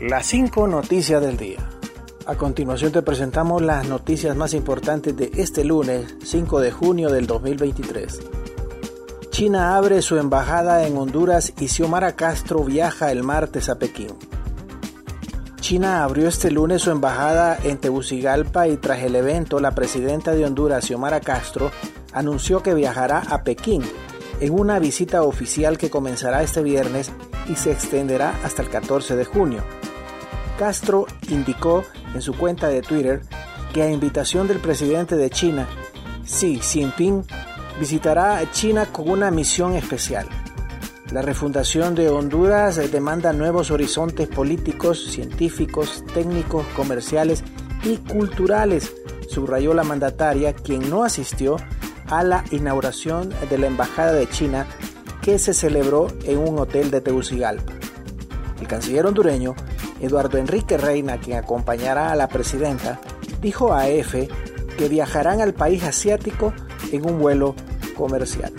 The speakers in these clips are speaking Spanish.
Las cinco noticias del día. A continuación te presentamos las noticias más importantes de este lunes 5 de junio del 2023. China abre su embajada en Honduras y Xiomara Castro viaja el martes a Pekín. China abrió este lunes su embajada en Tegucigalpa y tras el evento la presidenta de Honduras, Xiomara Castro, anunció que viajará a Pekín en una visita oficial que comenzará este viernes y se extenderá hasta el 14 de junio. Castro indicó en su cuenta de Twitter que a invitación del presidente de China, Xi Jinping, visitará China con una misión especial. La refundación de Honduras demanda nuevos horizontes políticos, científicos, técnicos, comerciales y culturales, subrayó la mandataria, quien no asistió a la inauguración de la Embajada de China que se celebró en un hotel de Tegucigalpa. El canciller hondureño Eduardo Enrique Reina, quien acompañará a la presidenta, dijo a EFE que viajarán al país asiático en un vuelo comercial.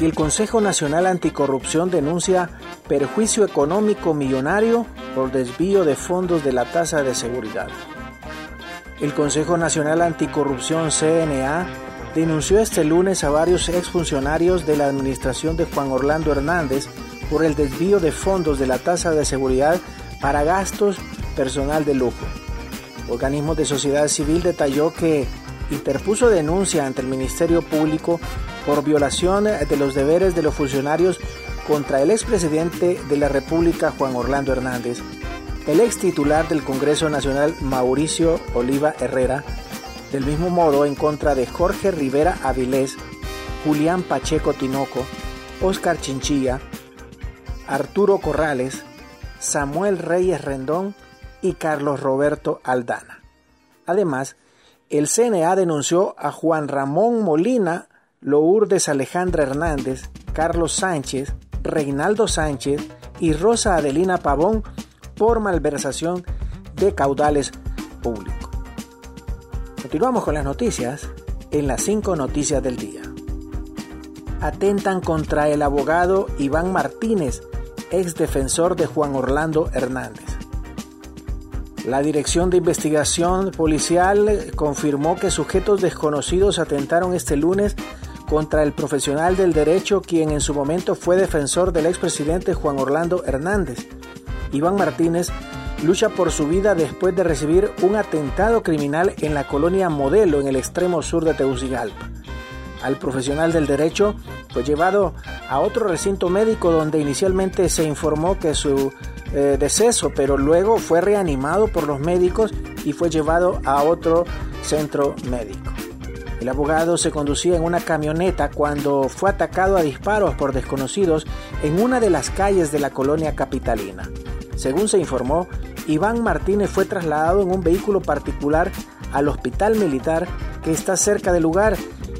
Y el Consejo Nacional Anticorrupción denuncia perjuicio económico millonario por desvío de fondos de la tasa de seguridad. El Consejo Nacional Anticorrupción CNA denunció este lunes a varios exfuncionarios de la administración de Juan Orlando Hernández por el desvío de fondos de la tasa de seguridad para gastos personal de lujo. Organismo de sociedad civil detalló que interpuso denuncia ante el Ministerio Público por violación de los deberes de los funcionarios contra el expresidente de la República Juan Orlando Hernández, el ex titular del Congreso Nacional Mauricio Oliva Herrera, del mismo modo en contra de Jorge Rivera Avilés, Julián Pacheco Tinoco, Oscar Chinchilla, Arturo Corrales, Samuel Reyes Rendón y Carlos Roberto Aldana. Además, el CNA denunció a Juan Ramón Molina, Lourdes Alejandra Hernández, Carlos Sánchez, Reinaldo Sánchez y Rosa Adelina Pavón por malversación de caudales públicos. Continuamos con las noticias en las cinco noticias del día. Atentan contra el abogado Iván Martínez, ex defensor de Juan Orlando Hernández. La Dirección de Investigación Policial confirmó que sujetos desconocidos atentaron este lunes contra el profesional del derecho quien en su momento fue defensor del expresidente Juan Orlando Hernández. Iván Martínez lucha por su vida después de recibir un atentado criminal en la colonia Modelo en el extremo sur de Tegucigalpa al profesional del derecho fue llevado a otro recinto médico donde inicialmente se informó que su eh, deceso, pero luego fue reanimado por los médicos y fue llevado a otro centro médico. El abogado se conducía en una camioneta cuando fue atacado a disparos por desconocidos en una de las calles de la colonia capitalina. Según se informó, Iván Martínez fue trasladado en un vehículo particular al hospital militar que está cerca del lugar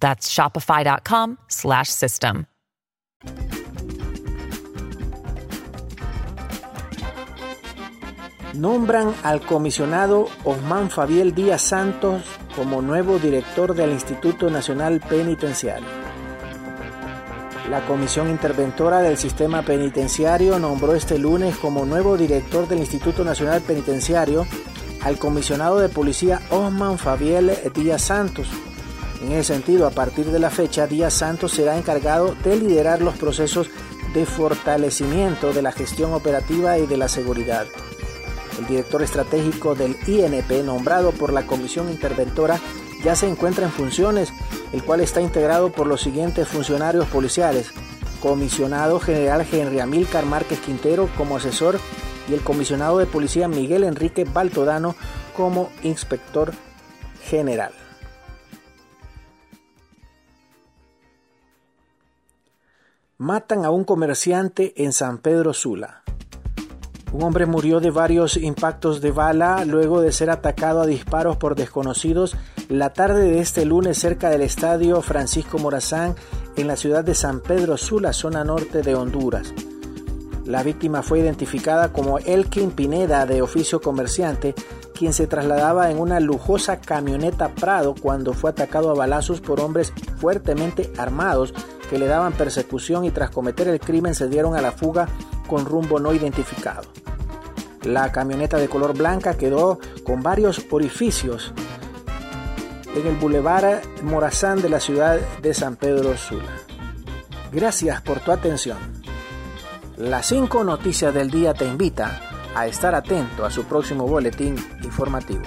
That's shopify.com slash system. Nombran al comisionado Osman Fabiel Díaz Santos como nuevo director del Instituto Nacional Penitenciario. La Comisión Interventora del Sistema Penitenciario nombró este lunes como nuevo director del Instituto Nacional Penitenciario al comisionado de policía Osman Fabiel Díaz Santos. En ese sentido, a partir de la fecha, Díaz Santos será encargado de liderar los procesos de fortalecimiento de la gestión operativa y de la seguridad. El director estratégico del INP, nombrado por la Comisión Interventora, ya se encuentra en funciones, el cual está integrado por los siguientes funcionarios policiales. Comisionado General Henry Amílcar Márquez Quintero como asesor y el comisionado de policía Miguel Enrique Baltodano como inspector general. Matan a un comerciante en San Pedro Sula. Un hombre murió de varios impactos de bala luego de ser atacado a disparos por desconocidos la tarde de este lunes cerca del estadio Francisco Morazán en la ciudad de San Pedro Sula, zona norte de Honduras. La víctima fue identificada como Elkin Pineda, de oficio comerciante, quien se trasladaba en una lujosa camioneta Prado cuando fue atacado a balazos por hombres fuertemente armados que le daban persecución y tras cometer el crimen se dieron a la fuga con rumbo no identificado. La camioneta de color blanca quedó con varios orificios en el Boulevard Morazán de la ciudad de San Pedro Sula. Gracias por tu atención. Las 5 noticias del día te invita a estar atento a su próximo boletín informativo.